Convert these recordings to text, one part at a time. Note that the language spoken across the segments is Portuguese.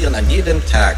passieren an jedem Tag.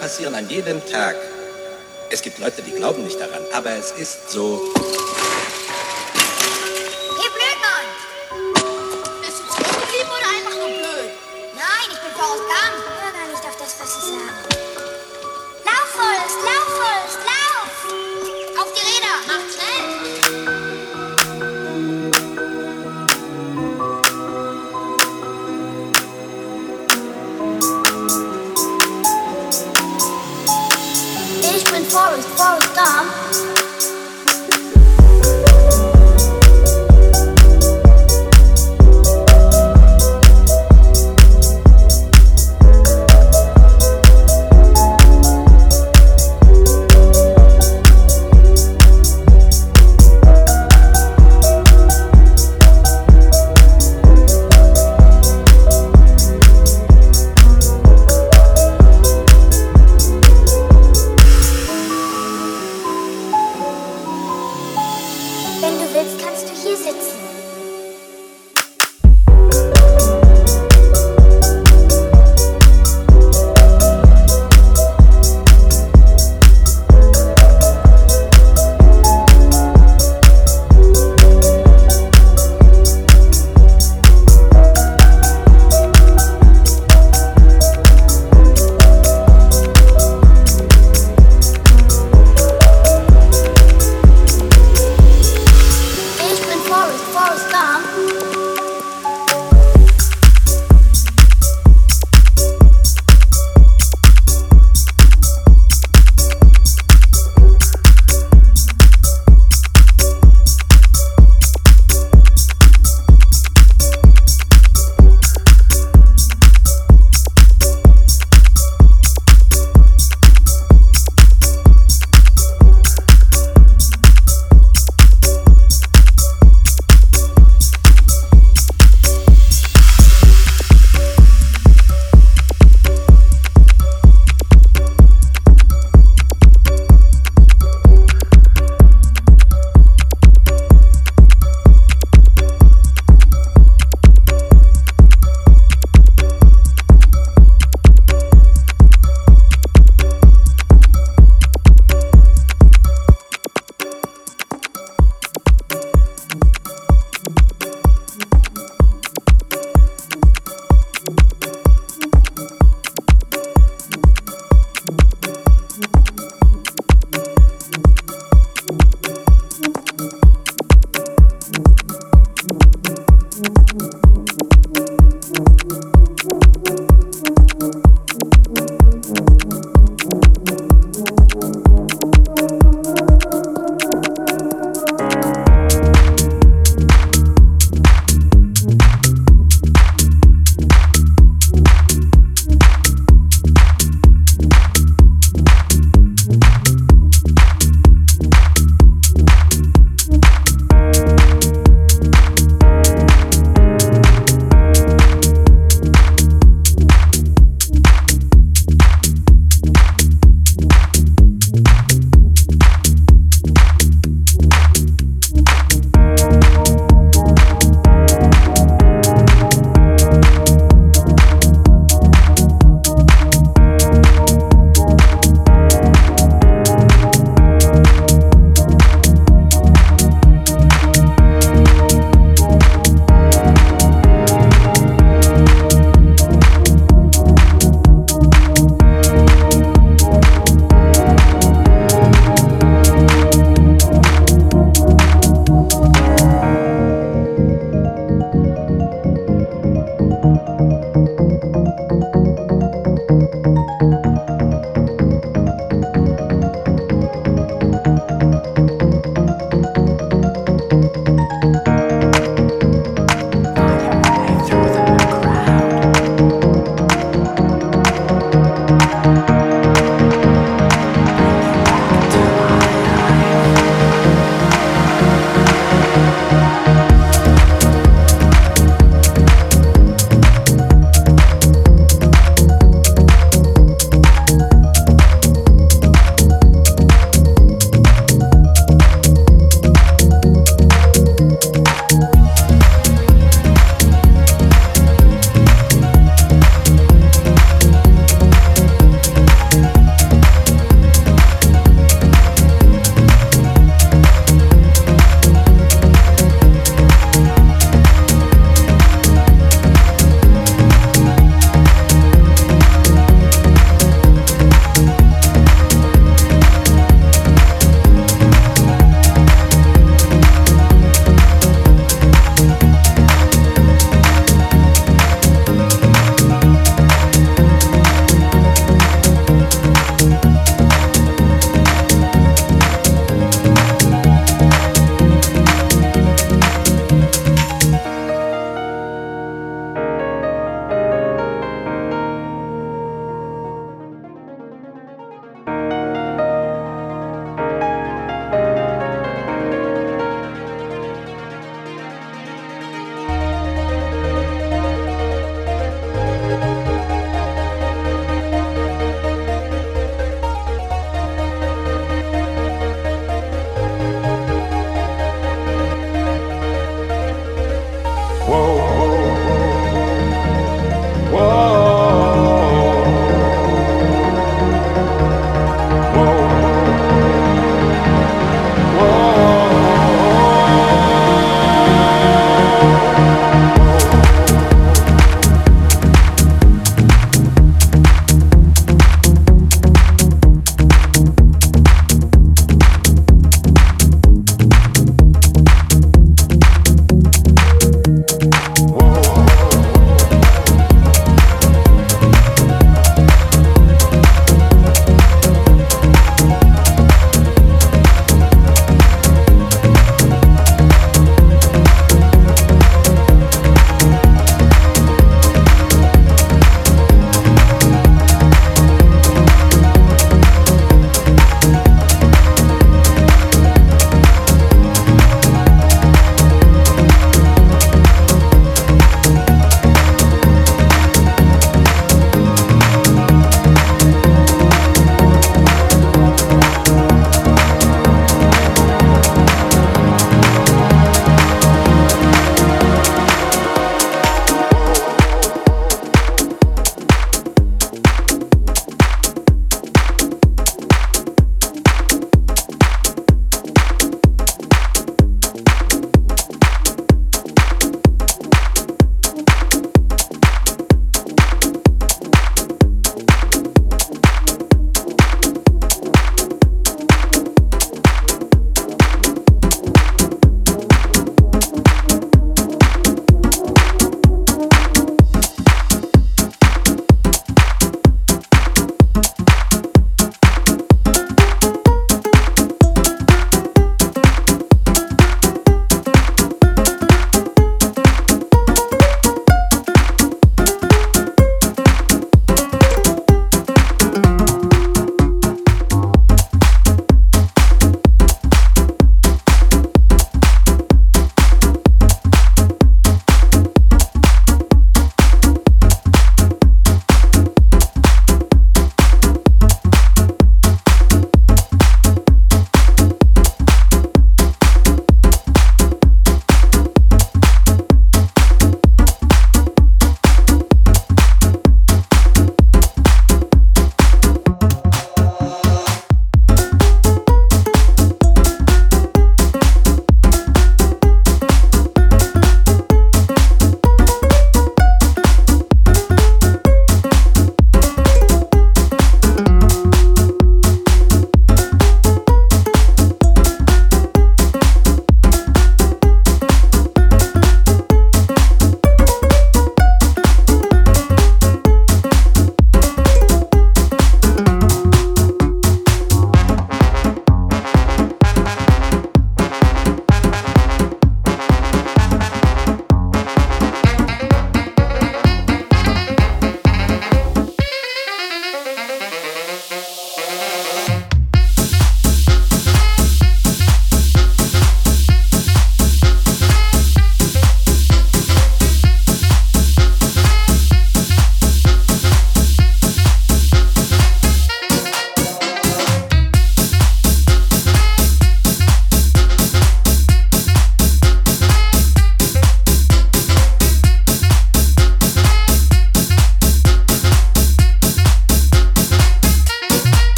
Passieren an jedem Tag. Es gibt Leute, die glauben nicht daran, aber es ist so.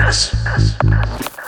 das. das, das.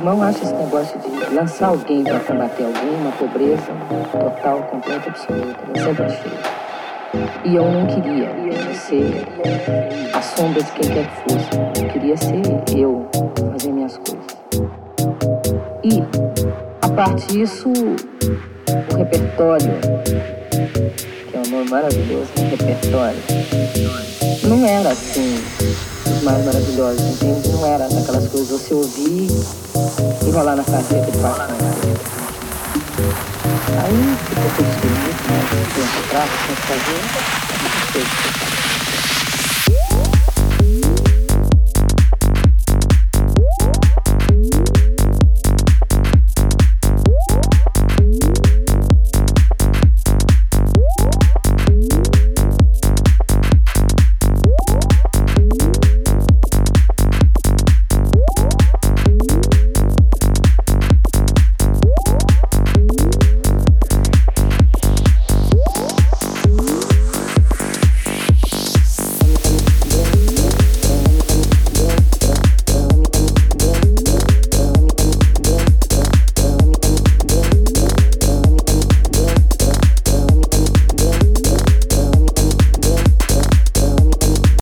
Antemão acho esse negócio de lançar alguém para combater alguém uma pobreza total, completa, absoluta. Eu sempre achei. E eu não queria ser a sombra de quem quer que fosse. Eu queria ser eu, fazer minhas coisas. E, a parte disso, o repertório, que é um nome maravilhoso, repertório, não era assim mais maravilhosos, entende? Não era daquelas coisas você ouvir e rolar na carteira de paixão. Aí ficou tudo escrito, né? Fazer,